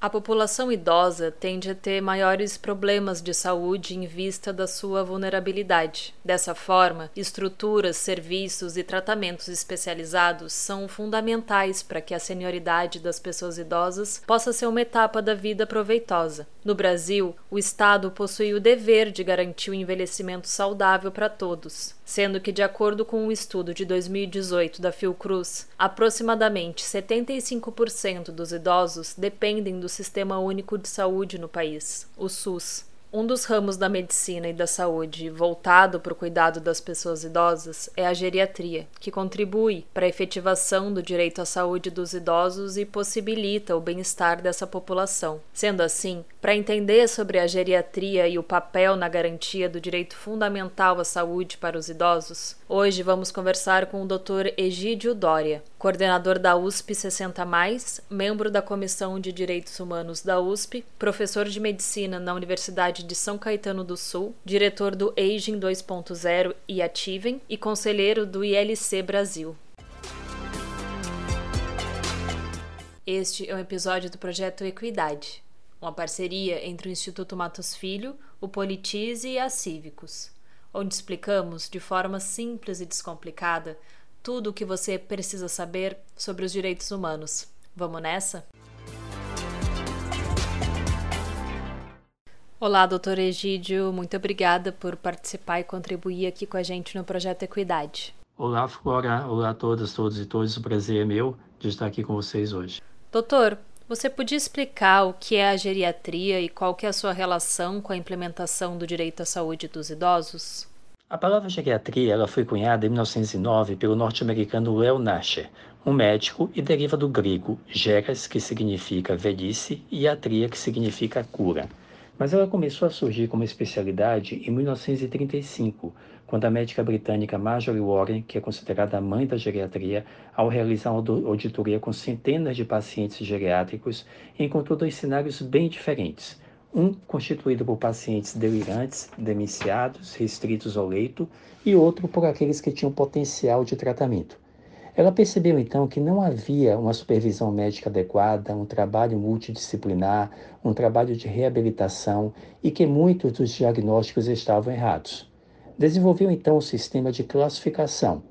A população idosa tende a ter maiores problemas de saúde em vista da sua vulnerabilidade. Dessa forma, estruturas, serviços e tratamentos especializados são fundamentais para que a senioridade das pessoas idosas possa ser uma etapa da vida proveitosa. No Brasil, o Estado possui o dever de garantir o envelhecimento saudável para todos sendo que, de acordo com um estudo de 2018 da Fiocruz, aproximadamente 75% dos idosos dependem do Sistema Único de Saúde no país, o SUS. Um dos ramos da medicina e da saúde voltado para o cuidado das pessoas idosas é a geriatria, que contribui para a efetivação do direito à saúde dos idosos e possibilita o bem-estar dessa população. Sendo assim, para entender sobre a geriatria e o papel na garantia do direito fundamental à saúde para os idosos, hoje vamos conversar com o Dr. Egídio Dória, coordenador da USP 60, membro da Comissão de Direitos Humanos da USP, professor de medicina na Universidade de São Caetano do Sul, diretor do Aging 2.0 e Ativem e conselheiro do ILC Brasil. Este é um episódio do projeto Equidade, uma parceria entre o Instituto Matos Filho, o Politize e a Cívicos, onde explicamos de forma simples e descomplicada tudo o que você precisa saber sobre os direitos humanos. Vamos nessa? Olá, doutor Egídio, muito obrigada por participar e contribuir aqui com a gente no projeto Equidade. Olá, Flora. Olá a todas, todos e todos. O prazer é meu de estar aqui com vocês hoje. Doutor, você podia explicar o que é a geriatria e qual que é a sua relação com a implementação do direito à saúde dos idosos? A palavra geriatria ela foi cunhada em 1909 pelo norte-americano Leo Nasher, um médico, e deriva do grego geras, que significa velhice, e atria, que significa cura. Mas ela começou a surgir como especialidade em 1935, quando a médica britânica Marjorie Warren, que é considerada a mãe da geriatria, ao realizar uma auditoria com centenas de pacientes geriátricos, encontrou dois cenários bem diferentes um constituído por pacientes delirantes, demenciados, restritos ao leito, e outro por aqueles que tinham potencial de tratamento. Ela percebeu então que não havia uma supervisão médica adequada, um trabalho multidisciplinar, um trabalho de reabilitação e que muitos dos diagnósticos estavam errados. Desenvolveu então um sistema de classificação,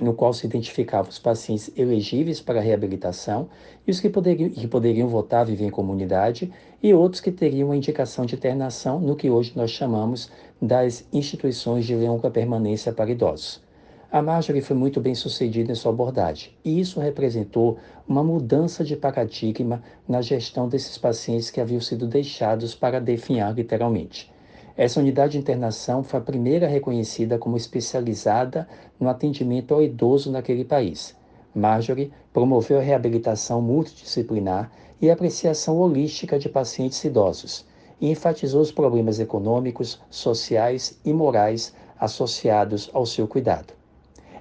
no qual se identificavam os pacientes elegíveis para reabilitação e os que poderiam, que poderiam votar viver em comunidade e outros que teriam a indicação de internação no que hoje nós chamamos das instituições de longa permanência para idosos. A Marjorie foi muito bem sucedida em sua abordagem, e isso representou uma mudança de paradigma na gestão desses pacientes que haviam sido deixados para definhar literalmente. Essa unidade de internação foi a primeira reconhecida como especializada no atendimento ao idoso naquele país. Marjorie promoveu a reabilitação multidisciplinar e a apreciação holística de pacientes idosos e enfatizou os problemas econômicos, sociais e morais associados ao seu cuidado.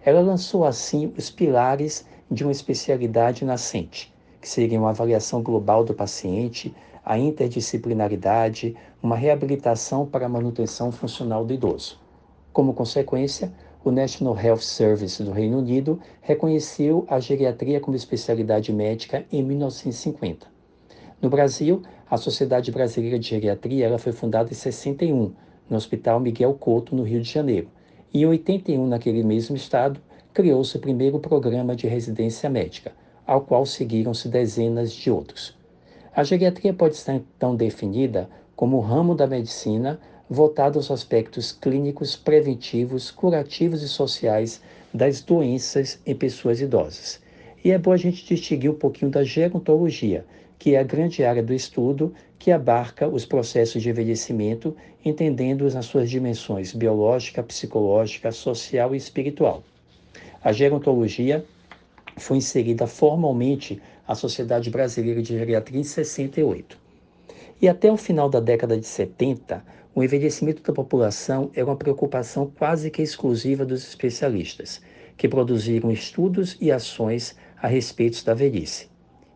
Ela lançou assim os pilares de uma especialidade nascente, que seriam a avaliação global do paciente, a interdisciplinaridade, uma reabilitação para a manutenção funcional do idoso. Como consequência, o National Health Service do Reino Unido reconheceu a geriatria como especialidade médica em 1950. No Brasil, a Sociedade Brasileira de Geriatria ela foi fundada em 61, no Hospital Miguel Couto, no Rio de Janeiro, Em 81, naquele mesmo estado, criou-se o primeiro programa de residência médica, ao qual seguiram-se dezenas de outros. A geriatria pode ser então definida como ramo da medicina voltado aos aspectos clínicos, preventivos, curativos e sociais das doenças em pessoas idosas. E é bom a gente distinguir um pouquinho da gerontologia, que é a grande área do estudo que abarca os processos de envelhecimento, entendendo-os nas suas dimensões biológica, psicológica, social e espiritual. A gerontologia foi inserida formalmente à Sociedade Brasileira de Geriatria em 68. E até o final da década de 70, o envelhecimento da população era uma preocupação quase que exclusiva dos especialistas, que produziram estudos e ações a respeito da velhice.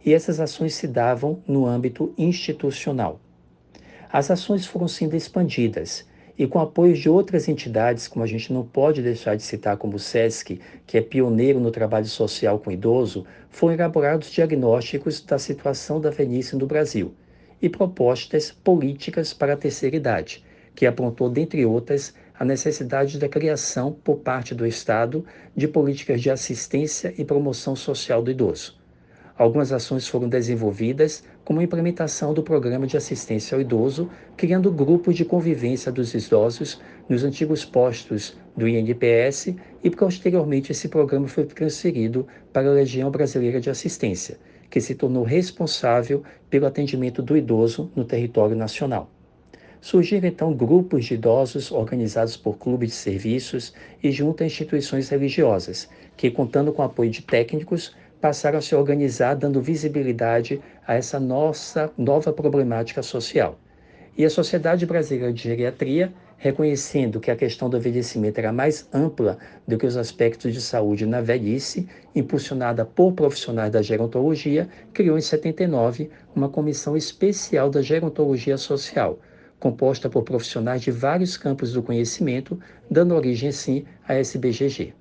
E essas ações se davam no âmbito institucional. As ações foram sendo expandidas e com apoio de outras entidades, como a gente não pode deixar de citar como o SESC, que é pioneiro no trabalho social com idoso, foram elaborados diagnósticos da situação da velhice no Brasil e propostas políticas para a terceira idade, que apontou, dentre outras, a necessidade da criação, por parte do Estado, de políticas de assistência e promoção social do idoso. Algumas ações foram desenvolvidas, como a implementação do Programa de Assistência ao Idoso, criando grupos de convivência dos idosos nos antigos postos do INPS e, posteriormente, esse programa foi transferido para a Legião Brasileira de Assistência, que se tornou responsável pelo atendimento do idoso no território nacional. Surgiram então grupos de idosos organizados por clubes de serviços e junto a instituições religiosas, que, contando com o apoio de técnicos, passaram a se organizar dando visibilidade a essa nossa nova problemática social. E a Sociedade Brasileira de Geriatria, reconhecendo que a questão do envelhecimento era mais ampla do que os aspectos de saúde na velhice, impulsionada por profissionais da gerontologia, criou em 79 uma comissão especial da gerontologia social, composta por profissionais de vários campos do conhecimento, dando origem, sim, à SBGG.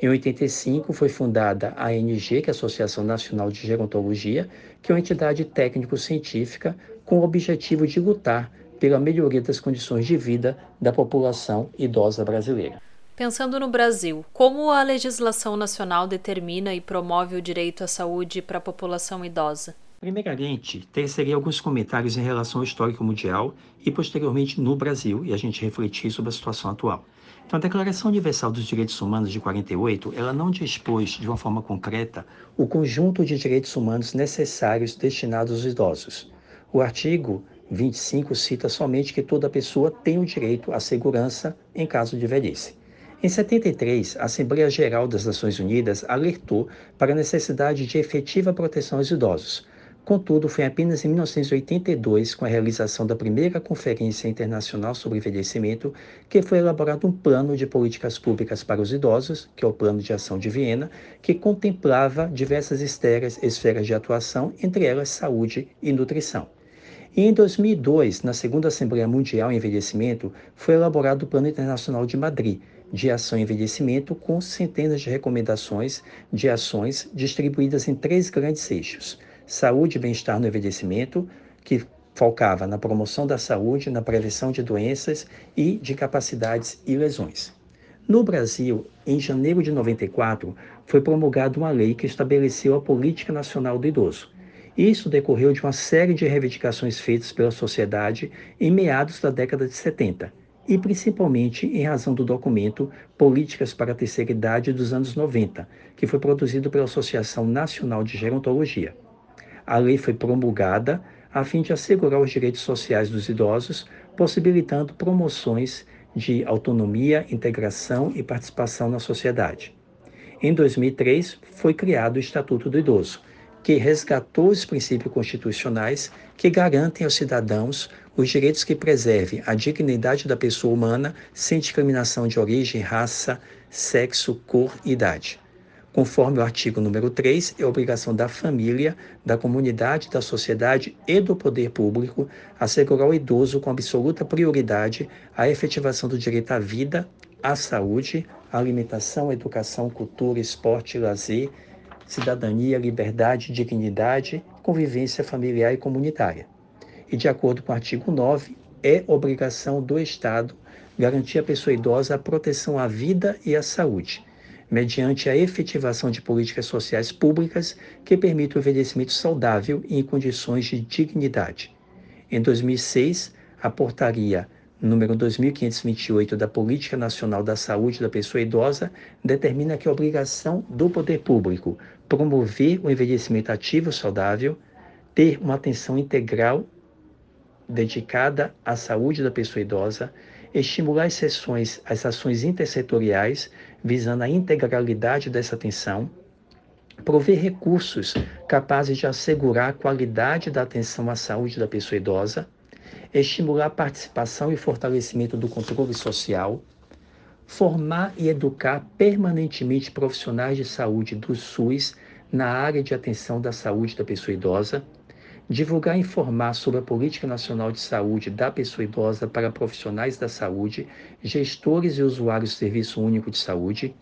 Em 85 foi fundada a ANG, que é a Associação Nacional de Gerontologia, que é uma entidade técnico-científica com o objetivo de lutar pela melhoria das condições de vida da população idosa brasileira. Pensando no Brasil, como a legislação nacional determina e promove o direito à saúde para a população idosa? Primeiramente, tecerei alguns comentários em relação ao histórico mundial e posteriormente no Brasil e a gente refletir sobre a situação atual. Então, a Declaração Universal dos Direitos Humanos de 48, ela não dispôs de uma forma concreta o conjunto de direitos humanos necessários destinados aos idosos. O artigo 25 cita somente que toda pessoa tem o direito à segurança em caso de velhice. Em 73, a Assembleia Geral das Nações Unidas alertou para a necessidade de efetiva proteção aos idosos, Contudo, foi apenas em 1982, com a realização da primeira Conferência Internacional sobre Envelhecimento, que foi elaborado um plano de políticas públicas para os idosos, que é o Plano de Ação de Viena, que contemplava diversas esferas, de atuação, entre elas saúde e nutrição. E em 2002, na segunda Assembleia Mundial em Envelhecimento, foi elaborado o Plano Internacional de Madrid, de ação em envelhecimento, com centenas de recomendações de ações distribuídas em três grandes eixos saúde e bem-estar no envelhecimento, que focava na promoção da saúde, na prevenção de doenças e de capacidades e lesões. No Brasil, em janeiro de 94, foi promulgada uma lei que estabeleceu a Política Nacional do Idoso. Isso decorreu de uma série de reivindicações feitas pela sociedade em meados da década de 70, e principalmente em razão do documento Políticas para a Terceira Idade dos anos 90, que foi produzido pela Associação Nacional de Gerontologia a lei foi promulgada a fim de assegurar os direitos sociais dos idosos, possibilitando promoções de autonomia, integração e participação na sociedade. Em 2003, foi criado o Estatuto do Idoso, que resgatou os princípios constitucionais que garantem aos cidadãos os direitos que preservem a dignidade da pessoa humana sem discriminação de origem, raça, sexo, cor e idade. Conforme o artigo número 3, é obrigação da família, da comunidade, da sociedade e do poder público assegurar ao idoso com absoluta prioridade a efetivação do direito à vida, à saúde, à alimentação, educação, cultura, esporte, lazer, cidadania, liberdade, dignidade, convivência familiar e comunitária. E de acordo com o artigo 9, é obrigação do Estado garantir à pessoa idosa a proteção à vida e à saúde, mediante a efetivação de políticas sociais públicas que permitam o envelhecimento saudável e em condições de dignidade. Em 2006, a portaria número 2528 da Política Nacional da Saúde da Pessoa Idosa determina que a obrigação do poder público promover o envelhecimento ativo saudável, ter uma atenção integral dedicada à saúde da pessoa idosa, estimular as sessões, as ações intersetoriais visando a integralidade dessa atenção, prover recursos capazes de assegurar a qualidade da atenção à saúde da pessoa idosa, estimular a participação e fortalecimento do controle social, formar e educar permanentemente profissionais de saúde do SUS na área de atenção da saúde da pessoa idosa, divulgar e informar sobre a Política Nacional de Saúde da Pessoa Idosa para profissionais da saúde, gestores e usuários do Serviço Único de Saúde,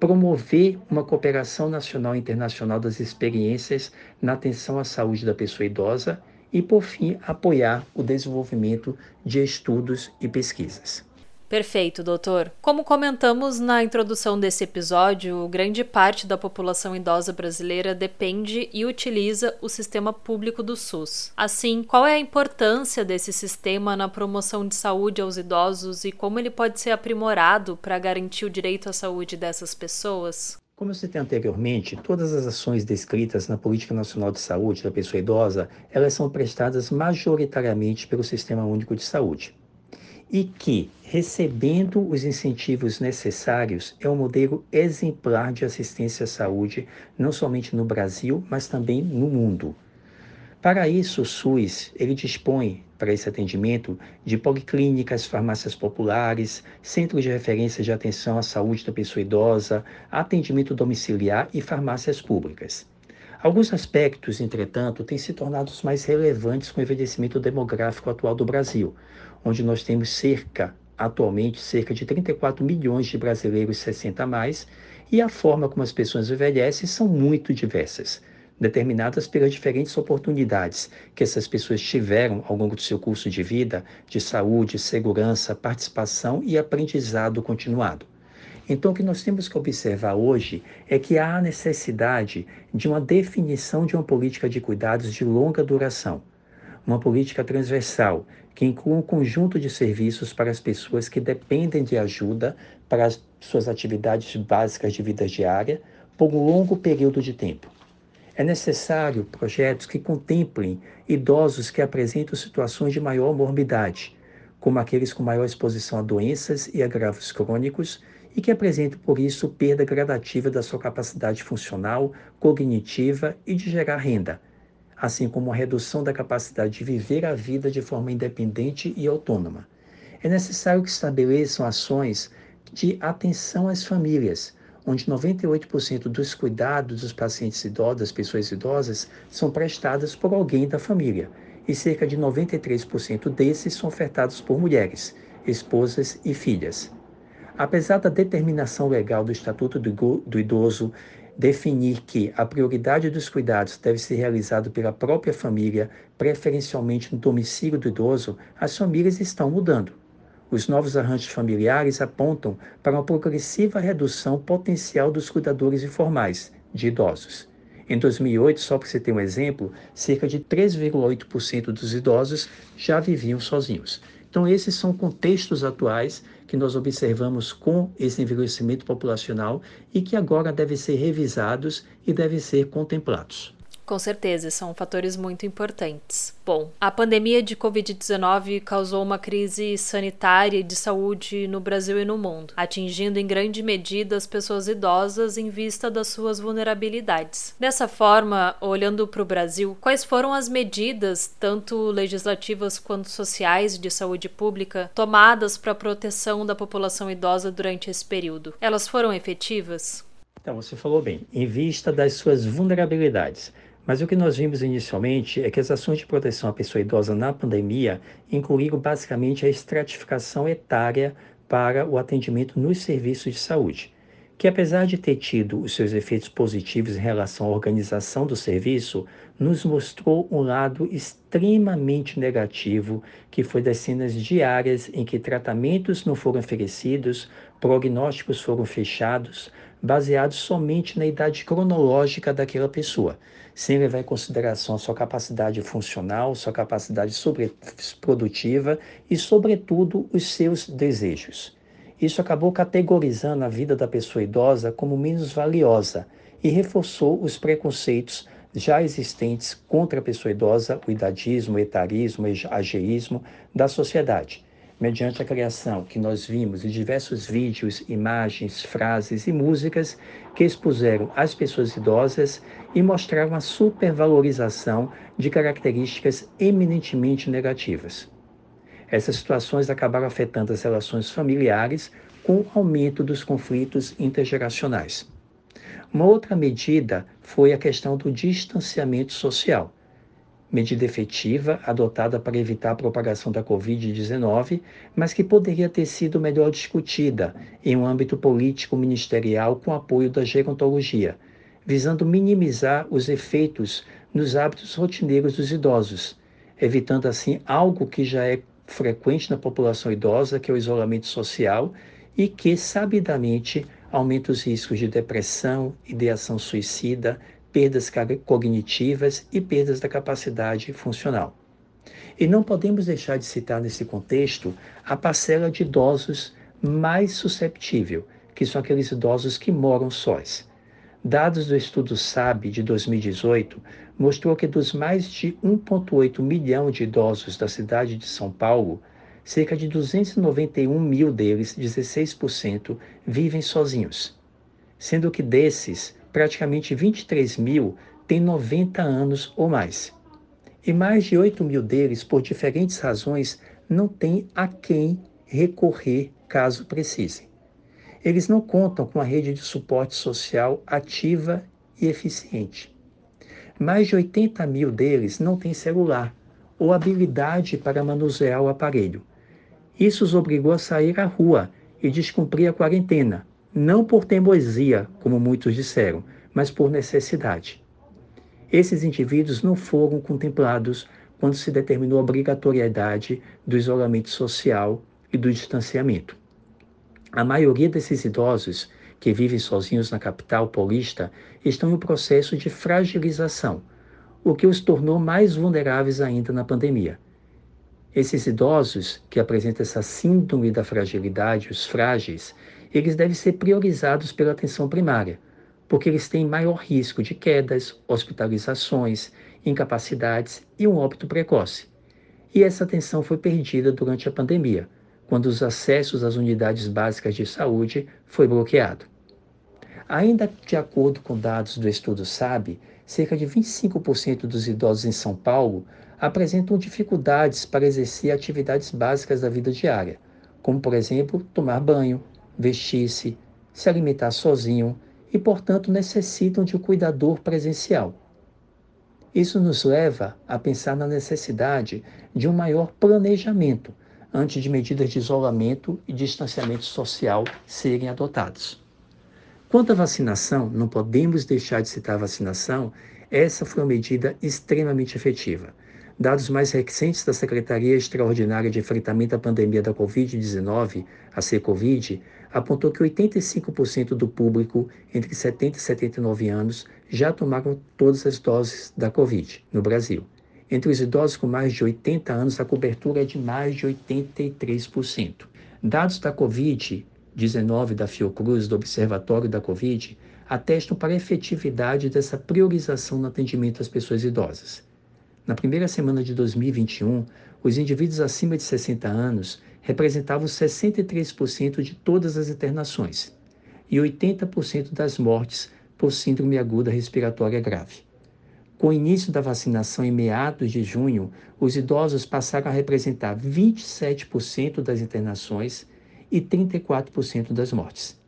promover uma cooperação nacional e internacional das experiências na atenção à saúde da pessoa idosa e, por fim, apoiar o desenvolvimento de estudos e pesquisas. Perfeito, doutor. Como comentamos na introdução desse episódio, grande parte da população idosa brasileira depende e utiliza o sistema público do SUS. Assim, qual é a importância desse sistema na promoção de saúde aos idosos e como ele pode ser aprimorado para garantir o direito à saúde dessas pessoas? Como eu citei anteriormente, todas as ações descritas na Política Nacional de Saúde da Pessoa Idosa, elas são prestadas majoritariamente pelo Sistema Único de Saúde e que, recebendo os incentivos necessários, é um modelo exemplar de assistência à saúde, não somente no Brasil, mas também no mundo. Para isso, o SUS ele dispõe para esse atendimento de policlínicas, farmácias populares, centros de referência de atenção à saúde da pessoa idosa, atendimento domiciliar e farmácias públicas. Alguns aspectos, entretanto, têm se tornado mais relevantes com o envelhecimento demográfico atual do Brasil, onde nós temos cerca, atualmente, cerca de 34 milhões de brasileiros 60 a mais, e a forma como as pessoas envelhecem são muito diversas, determinadas pelas diferentes oportunidades que essas pessoas tiveram ao longo do seu curso de vida, de saúde, segurança, participação e aprendizado continuado. Então, o que nós temos que observar hoje é que há necessidade de uma definição de uma política de cuidados de longa duração, uma política transversal que inclua um conjunto de serviços para as pessoas que dependem de ajuda para as suas atividades básicas de vida diária por um longo período de tempo. É necessário projetos que contemplem idosos que apresentam situações de maior morbidade, como aqueles com maior exposição a doenças e agravos crônicos e que apresentam, por isso, perda gradativa da sua capacidade funcional, cognitiva e de gerar renda, assim como a redução da capacidade de viver a vida de forma independente e autônoma. É necessário que estabeleçam ações de atenção às famílias, onde 98% dos cuidados dos pacientes idosos, pessoas idosas, são prestadas por alguém da família, e cerca de 93% desses são ofertados por mulheres, esposas e filhas. Apesar da determinação legal do Estatuto do Idoso definir que a prioridade dos cuidados deve ser realizado pela própria família, preferencialmente no domicílio do idoso, as famílias estão mudando. Os novos arranjos familiares apontam para uma progressiva redução potencial dos cuidadores informais de idosos. Em 2008, só para você ter um exemplo, cerca de 3,8% dos idosos já viviam sozinhos. Então, esses são contextos atuais que nós observamos com esse envelhecimento populacional e que agora devem ser revisados e devem ser contemplados. Com certeza, são fatores muito importantes. Bom, a pandemia de Covid-19 causou uma crise sanitária e de saúde no Brasil e no mundo, atingindo em grande medida as pessoas idosas em vista das suas vulnerabilidades. Dessa forma, olhando para o Brasil, quais foram as medidas, tanto legislativas quanto sociais, de saúde pública tomadas para a proteção da população idosa durante esse período? Elas foram efetivas? Então, você falou bem, em vista das suas vulnerabilidades. Mas o que nós vimos inicialmente é que as ações de proteção à pessoa idosa na pandemia incluíram basicamente a estratificação etária para o atendimento nos serviços de saúde, que, apesar de ter tido os seus efeitos positivos em relação à organização do serviço, nos mostrou um lado extremamente negativo, que foi das cenas diárias em que tratamentos não foram oferecidos, prognósticos foram fechados, baseados somente na idade cronológica daquela pessoa, sem levar em consideração sua capacidade funcional, sua capacidade produtiva e, sobretudo, os seus desejos. Isso acabou categorizando a vida da pessoa idosa como menos valiosa e reforçou os preconceitos já existentes contra a pessoa idosa, o idadismo, o etarismo, o ageísmo da sociedade, mediante a criação que nós vimos de diversos vídeos, imagens, frases e músicas que expuseram as pessoas idosas e mostraram a supervalorização de características eminentemente negativas. Essas situações acabaram afetando as relações familiares com o aumento dos conflitos intergeracionais. Uma outra medida foi a questão do distanciamento social, medida efetiva adotada para evitar a propagação da Covid-19, mas que poderia ter sido melhor discutida em um âmbito político ministerial com apoio da gerontologia, visando minimizar os efeitos nos hábitos rotineiros dos idosos, evitando assim algo que já é frequente na população idosa, que é o isolamento social, e que sabidamente aumenta os riscos de depressão, ideação suicida, perdas cognitivas e perdas da capacidade funcional. E não podemos deixar de citar nesse contexto a parcela de idosos mais susceptível, que são aqueles idosos que moram sós. Dados do estudo SAB de 2018 mostrou que dos mais de 1,8 milhão de idosos da cidade de São Paulo, cerca de 291 mil deles, 16%, vivem sozinhos, sendo que desses, praticamente 23 mil têm 90 anos ou mais. E mais de 8 mil deles, por diferentes razões, não têm a quem recorrer caso precisem. Eles não contam com a rede de suporte social ativa e eficiente. Mais de 80 mil deles não têm celular ou habilidade para manusear o aparelho. Isso os obrigou a sair à rua e descumprir a quarentena, não por teimosia, como muitos disseram, mas por necessidade. Esses indivíduos não foram contemplados quando se determinou a obrigatoriedade do isolamento social e do distanciamento. A maioria desses idosos que vivem sozinhos na capital paulista estão em um processo de fragilização, o que os tornou mais vulneráveis ainda na pandemia. Esses idosos que apresentam essa síndrome da fragilidade, os frágeis, eles devem ser priorizados pela atenção primária, porque eles têm maior risco de quedas, hospitalizações, incapacidades e um óbito precoce. E essa atenção foi perdida durante a pandemia, quando os acessos às unidades básicas de saúde foi bloqueado. Ainda de acordo com dados do estudo SAB, cerca de 25% dos idosos em São Paulo apresentam dificuldades para exercer atividades básicas da vida diária, como, por exemplo, tomar banho, vestir-se, se alimentar sozinho e, portanto, necessitam de um cuidador presencial. Isso nos leva a pensar na necessidade de um maior planejamento antes de medidas de isolamento e distanciamento social serem adotadas. Quanto à vacinação, não podemos deixar de citar a vacinação, essa foi uma medida extremamente efetiva. Dados mais recentes da Secretaria Extraordinária de Enfrentamento à Pandemia da Covid-19, a CECOVID, apontou que 85% do público entre 70 e 79 anos já tomaram todas as doses da Covid no Brasil. Entre os idosos com mais de 80 anos, a cobertura é de mais de 83%. Dados da Covid-19 da Fiocruz, do Observatório da Covid, atestam para a efetividade dessa priorização no atendimento às pessoas idosas. Na primeira semana de 2021, os indivíduos acima de 60 anos representavam 63% de todas as internações e 80% das mortes por síndrome aguda respiratória grave. Com o início da vacinação em meados de junho, os idosos passaram a representar 27% das internações e 34% das mortes.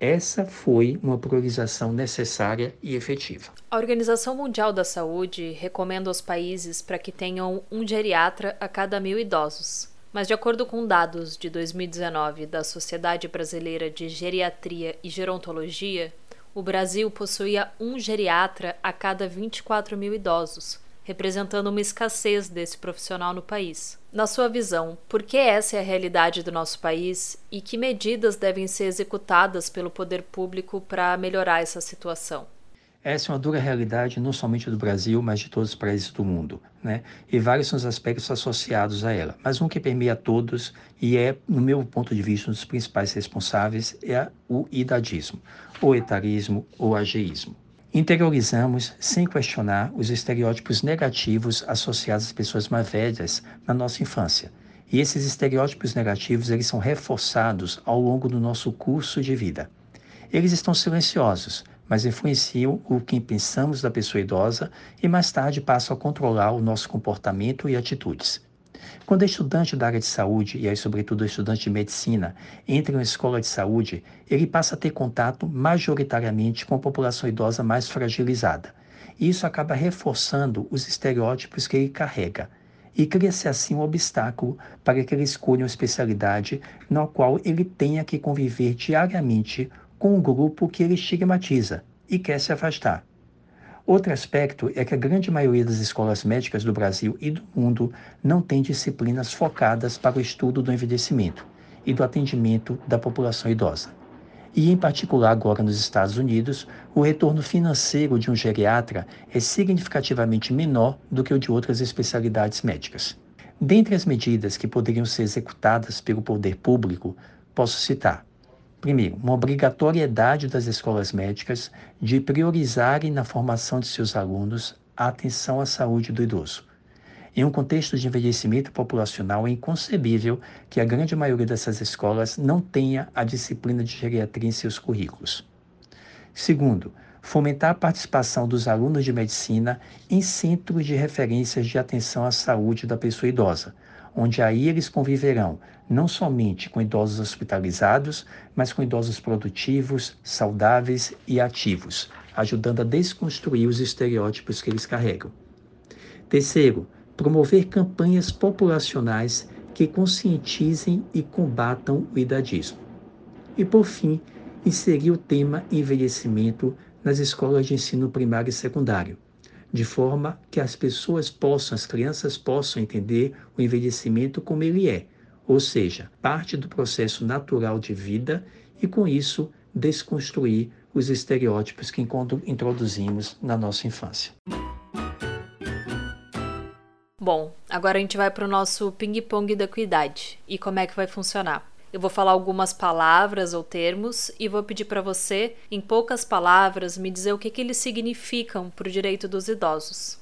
Essa foi uma priorização necessária e efetiva. A Organização Mundial da Saúde recomenda aos países para que tenham um geriatra a cada mil idosos. Mas, de acordo com dados de 2019 da Sociedade Brasileira de Geriatria e Gerontologia, o Brasil possuía um geriatra a cada 24 mil idosos, representando uma escassez desse profissional no país. Na sua visão, por que essa é a realidade do nosso país e que medidas devem ser executadas pelo poder público para melhorar essa situação? Essa é uma dura realidade não somente do Brasil, mas de todos os países do mundo, né? E vários são os aspectos associados a ela. Mas um que permeia todos e é, no meu ponto de vista, um dos principais responsáveis é o idadismo, o etarismo ou ageísmo. Interiorizamos, sem questionar, os estereótipos negativos associados às pessoas mais velhas na nossa infância. E esses estereótipos negativos, eles são reforçados ao longo do nosso curso de vida. Eles estão silenciosos, mas influenciam o que pensamos da pessoa idosa e mais tarde passam a controlar o nosso comportamento e atitudes. Quando estudante da área de saúde, e aí sobretudo estudante de medicina, entra em uma escola de saúde, ele passa a ter contato majoritariamente com a população idosa mais fragilizada. E isso acaba reforçando os estereótipos que ele carrega. E cria-se assim um obstáculo para que ele escolha uma especialidade na qual ele tenha que conviver diariamente com um grupo que ele estigmatiza e quer se afastar. Outro aspecto é que a grande maioria das escolas médicas do Brasil e do mundo não tem disciplinas focadas para o estudo do envelhecimento e do atendimento da população idosa. E, em particular, agora nos Estados Unidos, o retorno financeiro de um geriatra é significativamente menor do que o de outras especialidades médicas. Dentre as medidas que poderiam ser executadas pelo poder público, posso citar Primeiro, uma obrigatoriedade das escolas médicas de priorizarem na formação de seus alunos a atenção à saúde do idoso. Em um contexto de envelhecimento populacional, é inconcebível que a grande maioria dessas escolas não tenha a disciplina de geriatria em seus currículos. Segundo, fomentar a participação dos alunos de medicina em centros de referências de atenção à saúde da pessoa idosa, onde aí eles conviverão não somente com idosos hospitalizados, mas com idosos produtivos, saudáveis e ativos, ajudando a desconstruir os estereótipos que eles carregam. Terceiro, promover campanhas populacionais que conscientizem e combatam o idadismo. E, por fim, inserir o tema envelhecimento nas escolas de ensino primário e secundário, de forma que as pessoas possam, as crianças possam entender o envelhecimento como ele é, ou seja, parte do processo natural de vida e com isso desconstruir os estereótipos que introduzimos na nossa infância. Bom, agora a gente vai para o nosso ping-pong da equidade e como é que vai funcionar. Eu vou falar algumas palavras ou termos e vou pedir para você, em poucas palavras, me dizer o que, que eles significam para o direito dos idosos.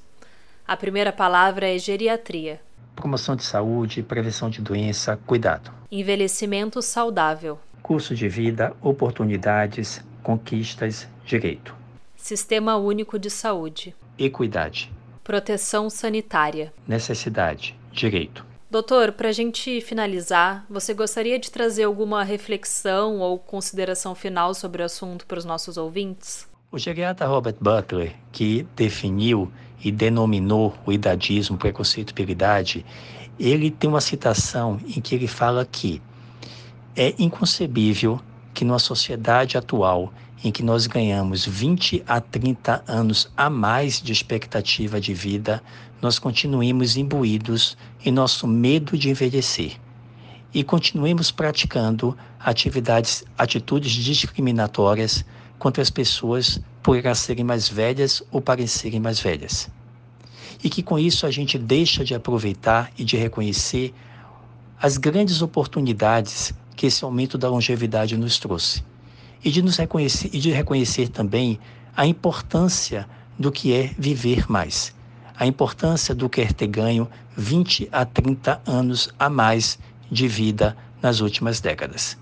A primeira palavra é geriatria. Promoção de saúde, prevenção de doença, cuidado. Envelhecimento saudável. Curso de vida, oportunidades, conquistas, direito. Sistema único de saúde. Equidade. Proteção sanitária. Necessidade, direito. Doutor, para a gente finalizar, você gostaria de trazer alguma reflexão ou consideração final sobre o assunto para os nossos ouvintes? O geriatra Robert Butler, que definiu e denominou o idadismo, preconceito pela idade, ele tem uma citação em que ele fala que é inconcebível que numa sociedade atual em que nós ganhamos 20 a 30 anos a mais de expectativa de vida, nós continuemos imbuídos em nosso medo de envelhecer e continuemos praticando atividades, atitudes discriminatórias contra as pessoas por elas serem mais velhas ou parecerem mais velhas. E que com isso a gente deixa de aproveitar e de reconhecer as grandes oportunidades que esse aumento da longevidade nos trouxe. E de nos reconhecer e de reconhecer também a importância do que é viver mais a importância do quer ter ganho 20 a 30 anos a mais de vida nas últimas décadas.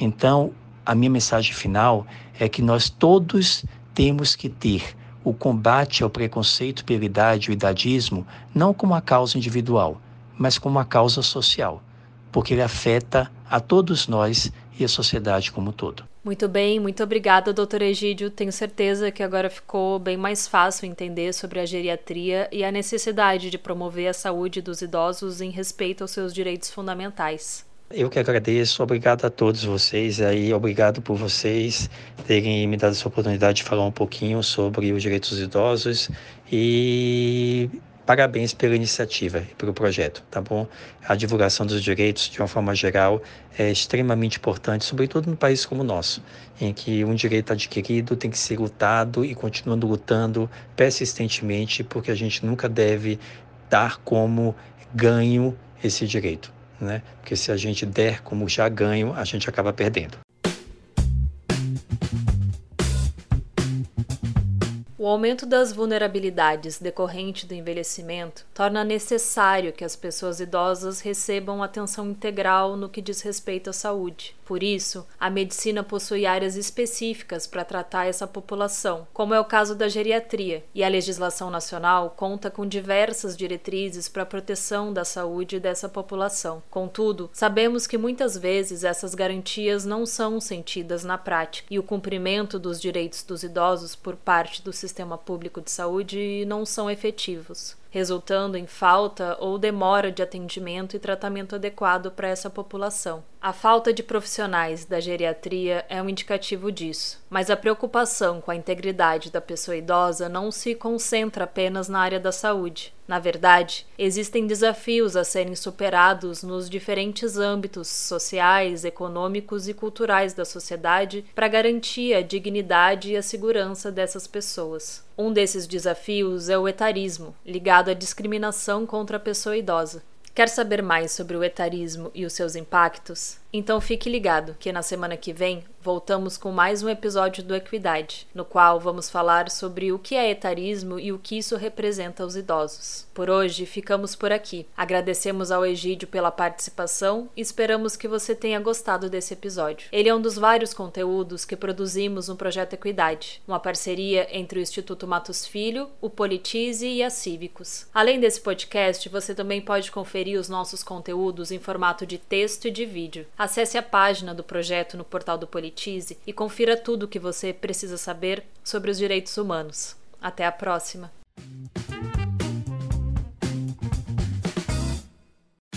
Então, a minha mensagem final é que nós todos temos que ter o combate ao preconceito pela idade e o idadismo não como uma causa individual, mas como uma causa social, porque ele afeta a todos nós e a sociedade como um todo. Muito bem, muito obrigada, doutor Egídio. Tenho certeza que agora ficou bem mais fácil entender sobre a geriatria e a necessidade de promover a saúde dos idosos em respeito aos seus direitos fundamentais. Eu que agradeço, obrigado a todos vocês aí, obrigado por vocês terem me dado essa oportunidade de falar um pouquinho sobre os direitos dos idosos e parabéns pela iniciativa e pelo projeto, tá bom? A divulgação dos direitos, de uma forma geral, é extremamente importante, sobretudo no país como o nosso, em que um direito adquirido tem que ser lutado e continuando lutando persistentemente, porque a gente nunca deve dar como ganho esse direito né? Porque se a gente der como já ganho, a gente acaba perdendo. O aumento das vulnerabilidades decorrente do envelhecimento torna necessário que as pessoas idosas recebam atenção integral no que diz respeito à saúde. Por isso, a medicina possui áreas específicas para tratar essa população, como é o caso da geriatria, e a legislação nacional conta com diversas diretrizes para a proteção da saúde dessa população. Contudo, sabemos que muitas vezes essas garantias não são sentidas na prática e o cumprimento dos direitos dos idosos por parte do sistema público de saúde não são efetivos resultando em falta ou demora de atendimento e tratamento adequado para essa população. A falta de profissionais da geriatria é um indicativo disso, mas a preocupação com a integridade da pessoa idosa não se concentra apenas na área da saúde. Na verdade, existem desafios a serem superados nos diferentes âmbitos sociais, econômicos e culturais da sociedade para garantir a dignidade e a segurança dessas pessoas. Um desses desafios é o etarismo, ligado à discriminação contra a pessoa idosa. Quer saber mais sobre o etarismo e os seus impactos? Então fique ligado que na semana que vem voltamos com mais um episódio do Equidade, no qual vamos falar sobre o que é etarismo e o que isso representa aos idosos. Por hoje ficamos por aqui. Agradecemos ao Egídio pela participação e esperamos que você tenha gostado desse episódio. Ele é um dos vários conteúdos que produzimos no projeto Equidade, uma parceria entre o Instituto Matos Filho, o Politize e a Cívicos. Além desse podcast, você também pode conferir os nossos conteúdos em formato de texto e de vídeo. Acesse a página do projeto no portal do Politize e confira tudo o que você precisa saber sobre os direitos humanos. Até a próxima!